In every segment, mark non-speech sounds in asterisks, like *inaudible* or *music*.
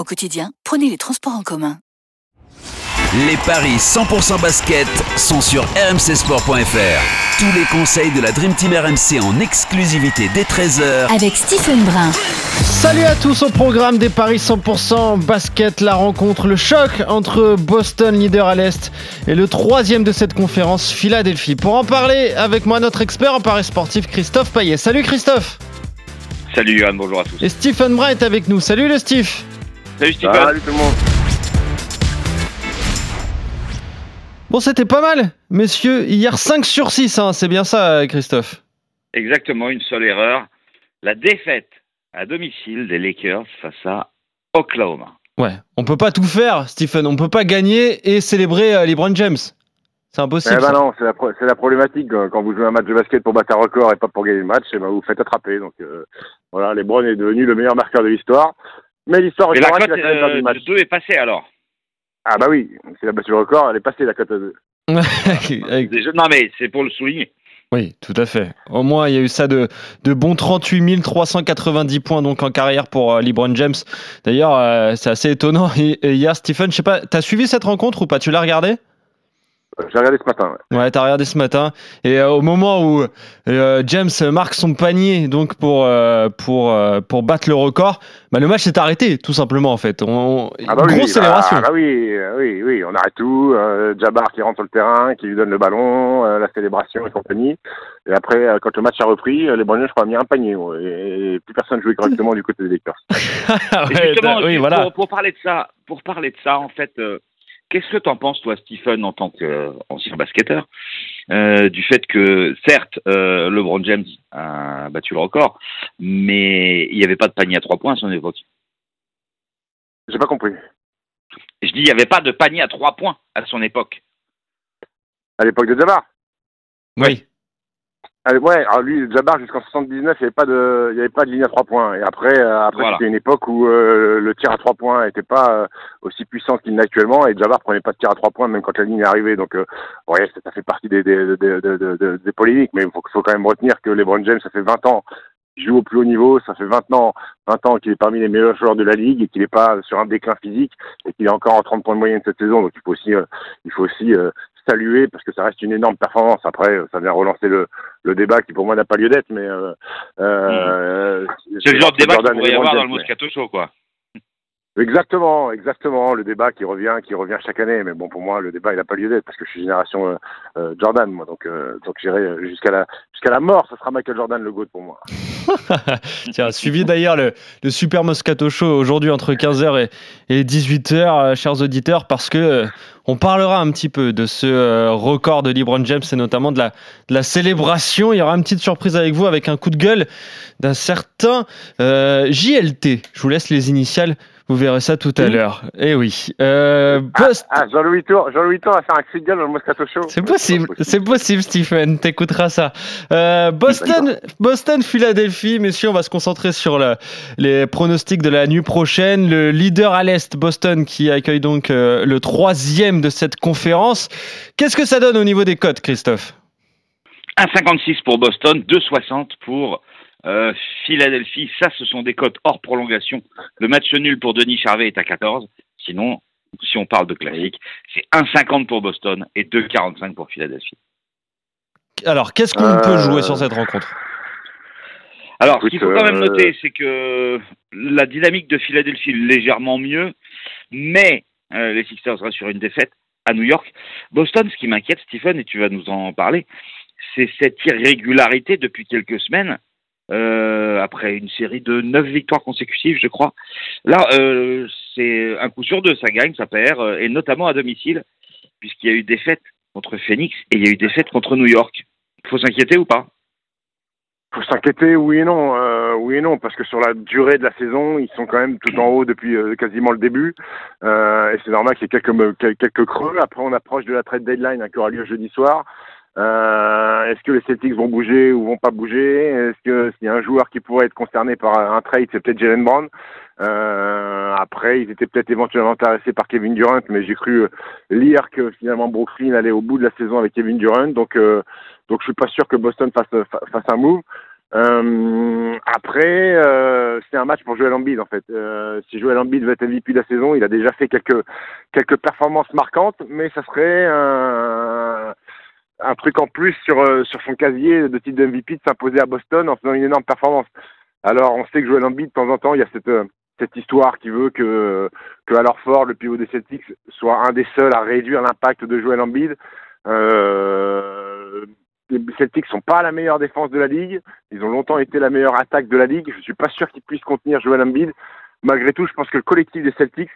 Au quotidien, prenez les transports en commun. Les paris 100% basket sont sur rmcsport.fr. Tous les conseils de la Dream Team RMC en exclusivité dès 13h Avec Stephen Brun. Salut à tous au programme des Paris 100% basket, la rencontre, le choc entre Boston, leader à l'Est, et le troisième de cette conférence, Philadelphie. Pour en parler avec moi, notre expert en paris sportif, Christophe Payet. Salut Christophe Salut Johan, bonjour à tous. Et Stephen Brun est avec nous. Salut le Steve Salut Stephen Salut tout le monde Bon, c'était pas mal, messieurs. Hier, 5 sur 6, hein, c'est bien ça, Christophe Exactement, une seule erreur. La défaite à domicile des Lakers face à Oklahoma. Ouais, on peut pas tout faire, Stephen. On peut pas gagner et célébrer euh, LeBron James. C'est impossible. Eh ben non, c'est la, pro- c'est la problématique. euh, Quand vous jouez un match de basket pour battre un record et pas pour gagner le match, eh ben vous vous faites attraper. Donc euh, voilà, LeBron est devenu le meilleur marqueur de l'histoire. Mais l'histoire Mais la cote euh, match. de 2 est passée alors. Ah bah oui, s'il a battu le record, elle est passée la cote à deux. *laughs* Avec- Déjà- Non mais c'est pour le souligner. Oui, tout à fait. Au moins, il y a eu ça de, de bons 38 390 points donc en carrière pour euh, LeBron James. D'ailleurs, euh, c'est assez étonnant. Et, et hier, Stephen, je sais pas, t'as suivi cette rencontre ou pas? Tu l'as regardé Euh, J'ai regardé ce matin. ouais. Ouais, t'as regardé ce matin. Et euh, au moment où euh, James marque son panier donc pour euh, pour euh, pour battre le record, bah, le match s'est arrêté tout simplement en fait. On, Ah bah grosse oui, célébration. bah, oui, oui, oui, on arrête tout. Euh, Jabbar qui rentre sur le terrain, qui lui donne le ballon, euh, la célébration et compagnie. Et après, euh, quand le match a repris, euh, les Browns, je crois, a mis un panier. ouais, et, et plus personne jouait correctement *laughs* du côté des Lakers. Ah ouais, justement, oui, voilà. pour, pour parler de ça, pour parler de ça, en fait, euh, qu'est-ce que t'en penses toi, Stephen, en tant qu'ancien basketteur, euh, du fait que certes, euh, LeBron James a battu le record, mais il n'y avait pas de panier à trois points à son époque? J'ai pas compris. Je dis, il n'y avait pas de panier à trois points à son époque. À l'époque de Jabbar. Oui. Ah, ouais, alors lui, Jabbar, jusqu'en 79, il n'y avait pas de, il y avait pas de ligne à trois points. Et après, euh, après Voilà. c'était une époque où euh, le tir à trois points n'était pas euh, aussi puissant qu'il l'est actuellement. Et Jabbar prenait pas de tir à trois points même quand la ligne est arrivée. Donc, euh, ouais, ça, fait partie des, des, des, des, des- des- des polémiques. Mais il faut, faut quand même retenir que LeBron James, ça fait 20 ans qu'il joue au plus haut niveau. Ça fait 20 ans, 20 ans qu'il est parmi les meilleurs joueurs de la ligue et qu'il n'est pas sur un déclin physique et qu'il est encore en 30 points de moyenne cette saison. Donc, il faut aussi, euh, il faut aussi euh, saluer parce que ça reste une énorme performance. Après, euh, ça vient relancer le, le débat qui pour moi n'a pas lieu d'être, mais euh, euh, C'est le genre de débat qu'il pourrait y avoir dans le Moscato Show, quoi. Exactement, exactement. Le débat qui revient, qui revient chaque année. Mais bon, pour moi, le débat il n'a pas lieu d'être parce que je suis génération euh, Jordan, moi. Donc, donc j'irai jusqu'à la jusqu'à la mort. Ce sera Michael Jordan le goat pour moi. *laughs* Tiens, suivi d'ailleurs le, Super Moscato Show aujourd'hui entre 15h et, et 18h, euh, chers auditeurs, parce que euh, on parlera un petit peu de ce euh, record de LeBron James et notamment de la, célébration. Il y aura une petite surprise avec vous avec un coup de gueule d'un certain JLT. Je vous laisse les initiales. Vous verrez ça tout à l'heure. Eh oui. Euh, Boston- Ah, Jean-Louis Tour, Jean-Louis Tour va faire un cri de gueule dans le Moscato Show. c'est possible, c'est possible, Stephen. T'écouteras ça. Euh, Boston, Boston, Philadelphie, messieurs, on va se concentrer sur le- les pronostics de la nuit prochaine. Le leader à l'est, Boston, qui accueille donc euh, le troisième de cette conférence. Qu'est-ce que ça donne au niveau des cotes, Christophe? 1,56 pour Boston, 2,60 pour euh, Philadelphie. Ça, ce sont des cotes hors prolongation. Le match nul pour Denis Charvet est à 14. Sinon, si on parle de classique, c'est 1,50 pour Boston et 2,45 pour Philadelphie. Alors, qu'est-ce qu'on Euh, peut jouer sur cette rencontre? Alors, Écoute, ce qu'il faut quand même euh, noter, c'est que la dynamique de Philadelphie est légèrement mieux, mais euh, les Sixers restent sur une défaite à New York. Boston, ce qui m'inquiète, Stephen, et tu vas nous en parler, c'est cette irrégularité depuis quelques semaines, euh, après une série de neuf victoires consécutives, je crois. Là, euh, c'est un coup sur deux, ça gagne, ça perd, euh, et notamment à domicile, puisqu'il y a eu défaite contre Phoenix et il y a eu défaite contre New York. Il faut s'inquiéter ou pas? Faut s'inquiéter, oui et non, oui et non, parce que sur la durée de la saison, ils sont quand même tout en haut depuis quasiment le début, et c'est normal qu'il y ait quelques quelques creux. Après, on approche de la trade deadline hein, qui aura lieu jeudi soir. Euh, Est-ce que les Celtics vont bouger ou vont pas bouger? Est-ce que s'il y a un joueur qui pourrait être concerné par un trade, c'est peut-être Jalen Brown? Euh, après, ils étaient peut-être éventuellement intéressés par Kevin Durant, mais j'ai cru lire que finalement Brooklyn allait au bout de la saison avec Kevin Durant, donc donc je suis pas sûr que Boston fasse fasse un move. Euh, après, euh, c'est un match pour Joel Embiid en fait. Euh, si Joel Embiid veut être MVP de la saison, il a déjà fait quelques quelques performances marquantes, mais ça serait un, un truc en plus sur euh, sur son casier de titre de MVP de s'imposer à Boston en faisant une énorme performance. Alors on sait que Joel Embiid de temps en temps, il y a cette cette histoire qui veut que que Al Ford, le pivot des Celtics, soit un des seuls à réduire l'impact de Joel Embiid. Euh, les Celtics sont pas la meilleure défense de la ligue. Ils ont longtemps été la meilleure attaque de la ligue. Je suis pas sûr qu'ils puissent contenir Joel Embiid. Malgré tout, je pense que le collectif des Celtics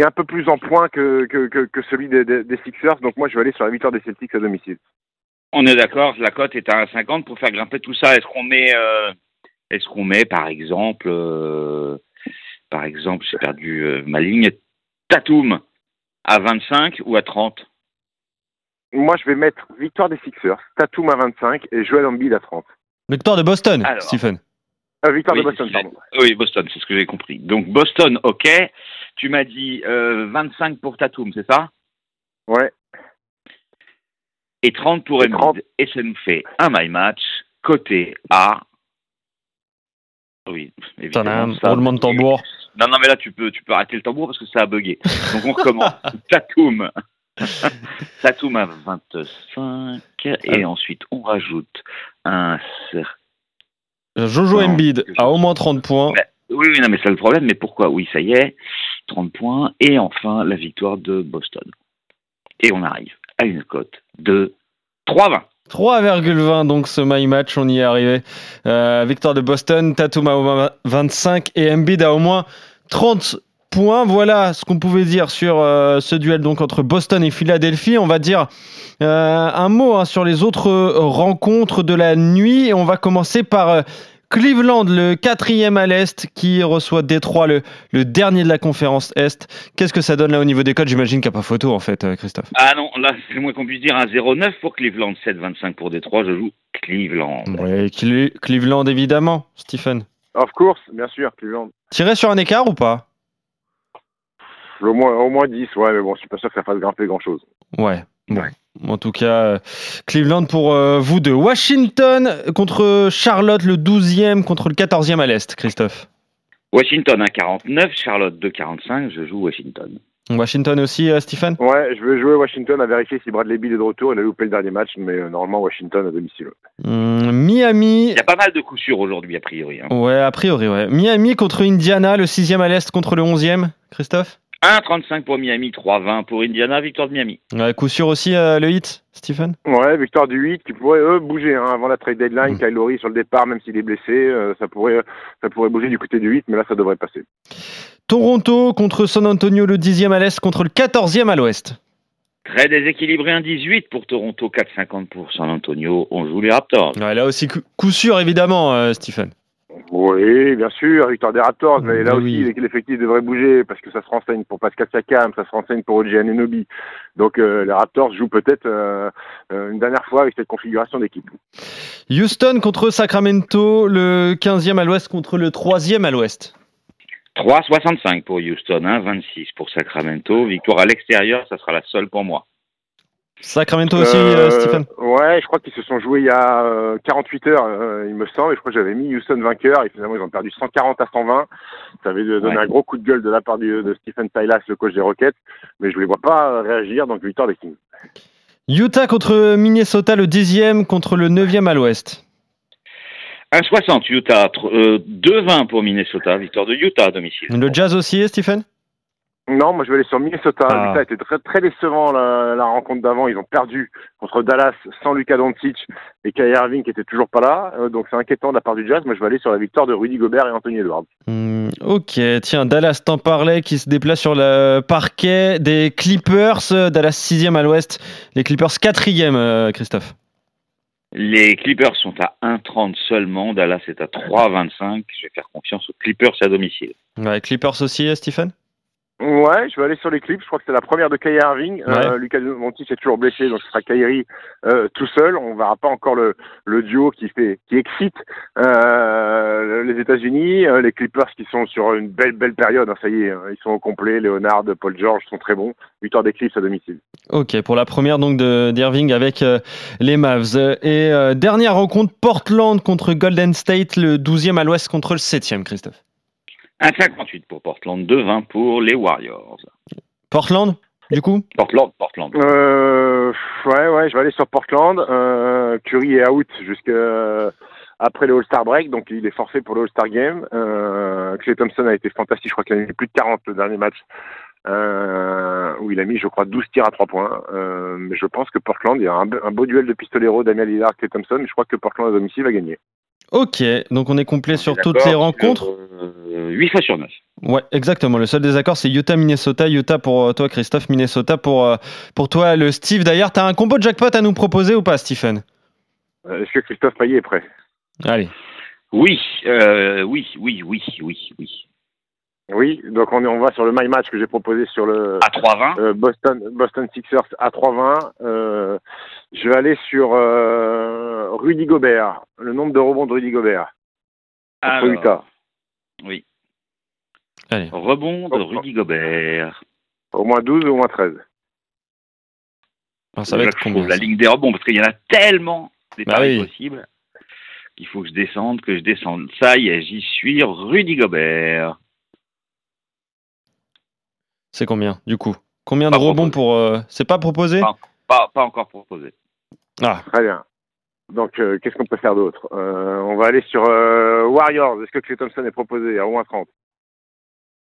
est un peu plus en point que, que, que, celui des, des, Sixers. Donc moi, je vais aller sur la victoire des Celtics à domicile. On est d'accord, la cote est à 1,50 pour faire grimper tout ça. Est-ce qu'on met, euh, est-ce qu'on met par exemple, euh, par exemple, j'ai perdu euh, ma ligne, Tatum à 25 ou à 30 moi, je vais mettre victoire des Sixers, Tatum à 25 et Joel Embiid à 30. Victoire de Boston, Stephen. Euh, victoire de Boston, pardon. Oui, Boston, c'est ce que j'ai compris. Donc Boston, ok. Tu m'as dit euh, 25 pour Tatum, c'est ça? Ouais. Et 30 pour Embiid. Et ça nous fait un my match côté A. Oui, évidemment. Ça, roulement de tambour. Non, non, mais là, tu peux, tu peux arrêter le tambour parce que ça a bugué. Donc on recommence. *laughs* Tatum *laughs* Tatum à 25 et ensuite on rajoute un Jojo Embiid a au moins 30 points. oui, oui, non, mais c'est le problème. Mais pourquoi? Oui, ça y est, 30 points. Et enfin, la victoire de Boston. Et on arrive à une cote de 3,20. 3,20 donc ce my match, on y est arrivé. Euh, victoire de Boston, Tatum a au moins 25 et Embiid a au moins 30 points. Voilà ce qu'on pouvait dire sur euh, ce duel donc entre Boston et Philadelphie. On va dire euh, un mot hein, sur les autres euh, rencontres de la nuit. On va commencer par Cleveland, le quatrième à l'Est, qui reçoit Détroit, le, le dernier de la conférence Est. Qu'est-ce que ça donne là au niveau des codes? J'imagine qu'il n'y a pas photo en fait, Christophe. Ah non, là c'est moins qu'on puisse dire un 0,9 pour Cleveland, 7,25 pour Détroit. Je joue Cleveland. Oui, Cleveland évidemment, Stephen. Of course, bien sûr, Cleveland. Tiré sur un écart ou pas? Au moins, au moins 10, ouais, mais bon, je suis pas sûr que ça fasse grimper grand chose. Ouais. Bon. En tout cas, euh, Cleveland pour euh, vous deux. Washington contre Charlotte, le 12e contre le 14e à l'Est, Christophe. Washington à 49, Charlotte 2,45, je joue Washington. Washington aussi, euh, Stephen? Ouais, je vais jouer Washington à vérifier si Bradley Bill est de retour. Il a loupé le dernier match, mais normalement Washington à domicile. Hmm, Miami. Il y a pas mal de coups sûrs aujourd'hui, a priori. Hein. Ouais, a priori, ouais. Miami contre Indiana, le 6e à l'Est contre le 11e, Christophe? 1,35 pour Miami, 3,20 pour Indiana, victoire de Miami. Ouais, coup sûr aussi euh, le hit, Stephen? Ouais, victoire du 8 qui pourrait eux, bouger hein, avant la trade deadline. Mm. Kyle sur le départ, même s'il est blessé, euh, ça, pourrait, ça pourrait bouger du côté du 8, mais là ça devrait passer. Toronto contre San Antonio, le 10e à l'est contre le 14e à l'ouest. Très déséquilibré, un 18 pour Toronto, 4,50 pour San Antonio. On joue les Raptors. Ouais, là aussi, coup sûr évidemment, euh, Stephen. Oui, bien sûr, victoire des Raptors, mais là aussi l'effectif devrait bouger parce que ça se renseigne pour Pascal Siakam, ça se renseigne pour OG Ananobi. Donc euh, les Raptors jouent peut-être euh, euh, une dernière fois avec cette configuration d'équipe. Houston contre Sacramento, le 15e à l'ouest contre le 3e à l'ouest. 3,65 pour Houston, 1,26 26 pour Sacramento. Victoire à l'extérieur, ça sera la seule pour moi. Sacramento aussi, euh, euh, Stephen Ouais, je crois qu'ils se sont joués il y a 48 euh, heures, il me semble, et je crois que j'avais mis Houston vainqueur, et finalement ils ont perdu 140 à 120. Ça avait donné un gros coup de gueule de la part de Stephen Silas, le coach des Rockets, mais je ne les vois pas réagir, donc victoire des Kings. Utah contre Minnesota, le 10e contre le 9e à l'ouest. 1,60 Utah, 2,20 pour Minnesota, victoire de Utah à domicile. Le Jazz aussi, Stephen? Non, moi je vais aller sur Minnesota. Ah. a été très, très décevant la, rencontre d'avant. Ils ont perdu contre Dallas sans Luka Doncic et Kyrie Irving qui était toujours pas là. Euh, donc c'est inquiétant de la part du Jazz. Moi je vais aller sur la victoire de Rudy Gobert et Anthony Edwards. Hmm, ok, tiens, Dallas t'en parlait qui se déplace sur le parquet des Clippers. Dallas 6 à l'ouest, les Clippers 4 euh, Christophe. Les Clippers sont à 1,30 seulement. Dallas est à 3,25. Je vais faire confiance aux Clippers à domicile. Ouais, Clippers aussi, Stephen? Ouais, je vais aller sur les clips. Je crois que c'est la première de Kyrie Irving. Euh, Lucas Monti est toujours blessé, donc ce sera Kyrie euh, tout seul. On verra pas encore le, le duo qui fait, qui excite euh, les États-Unis. Euh, les Clippers qui sont sur une belle, belle période. Hein, ça y est, hein, ils sont au complet. Leonard, Paul George sont très bons. Victoire des Clips à domicile. Ok, pour la première donc de d'Irving avec les Mavs. Et dernière rencontre, Portland contre Golden State, le 12e à l'ouest contre le 7e, Christophe. 1,58 pour Portland, 2,20 pour les Warriors. Portland, du coup? Portland, Portland. Euh, ouais, ouais, je vais aller sur Portland. Euh, Curry est out jusqu'à après le All-Star break, donc il est forcé pour le All-Star game. Euh, Clay Thompson a été fantastique, je crois qu'il a mis plus de 40 le dernier match, euh, où il a mis, je crois, 12 tirs à 3 points. Euh, mais je pense que Portland, il y a un, un beau duel de pistolero, Damien Lillard, Clay Thompson, mais je crois que Portland à domicile va gagner. Ok, donc on est complet sur toutes les rencontres. Euh, 8 fois sur 9. Ouais, exactement. Le seul désaccord, c'est Utah-Minnesota. Utah pour euh, toi, Christophe. Minnesota pour, euh, pour toi, le Steve. D'ailleurs, tu as un combo de jackpot à nous proposer ou pas, Stephen? Euh, Est-ce que Christophe Payet est prêt? Allez. Oui, euh, oui, oui, oui, oui, oui. Oui, donc on, est, on va sur le My Match que j'ai proposé sur le À 3,20. euh, Boston, Boston Sixers à 3,20. Euh, je vais aller sur euh, Rudy Gobert, le nombre de rebonds de Rudy Gobert Alors, Utah. oui. Allez. Rebond de Rudy Gobert. Au moins 12 ou au moins 13. Alors, ça va être combien La ligne des rebonds, parce qu'il y en a tellement des Bah paris oui. possibles qu'il faut que je descende, que je descende. Ça y est, j'y suis, Rudy Gobert. C'est combien, du coup? Combien de rebonds proposé. pour. euh, C'est pas proposé? Pas. Pas, pas encore proposé. Ah, Très bien. Donc, euh, qu'est-ce qu'on peut faire d'autre? Euh, On va aller sur euh, Warriors. Est-ce que Clay Thompson est proposé à moins 30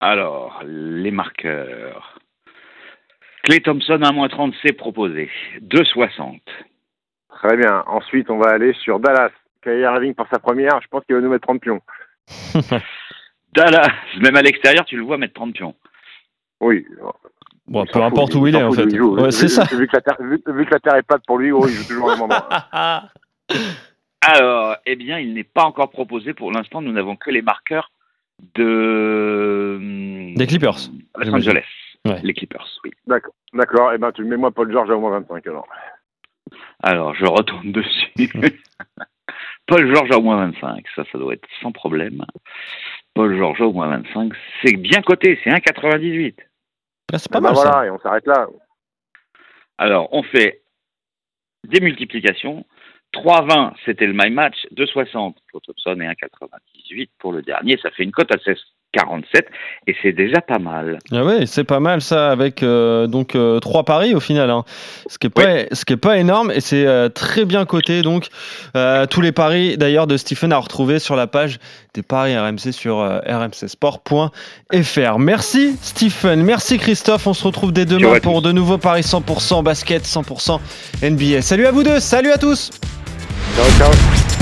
Alors, les marqueurs. Clay Thompson à moins 30, c'est proposé. 2,60. Très bien. Ensuite, on va aller sur Dallas. Kyrie Irving pour sa première. Je pense qu'il va nous mettre 30 pions. *laughs* Dallas, même à l'extérieur, tu le vois mettre 30 pions. Oui. Bon, peu importe fout, où il est, en fait. Ouais, c'est ça. Vu que, la terre, vu, vu que la terre est plate pour lui, gros, il joue toujours au même endroit. Alors, eh bien, il n'est pas encore proposé. Pour l'instant, nous n'avons que les marqueurs de... Des Clippers, Los. Angeles. Ouais. Les Clippers, oui. D'accord. D'accord. Eh ben, tu mets moi Paul George à au moins 25 alors. Alors, je retourne *laughs* dessus. Paul George à au moins 25, ça, ça doit être sans problème. Paul George au moins 25, c'est bien coté, c'est 1,98. Ah, c'est pas ben mal voilà, ça. et on s'arrête là. Alors, on fait des multiplications. 3,20, c'était le My Match. 2,60 pour Thompson et 1,98 pour le dernier. Ça fait une cote à 16,47 et c'est déjà pas mal. Ah ouais, c'est pas mal ça avec euh, donc euh, trois paris au final, hein. ce qui est pas ce qui est pas énorme et c'est euh, très bien coté donc euh, tous les paris d'ailleurs de Stephen à retrouver sur la page des paris RMC sur euh, rmcsport.fr. Merci Stephen, merci Christophe, on se retrouve dès demain pour de nouveaux paris 100% basket, 100% NBA. Salut à vous deux, salut à tous. Ciao, ciao.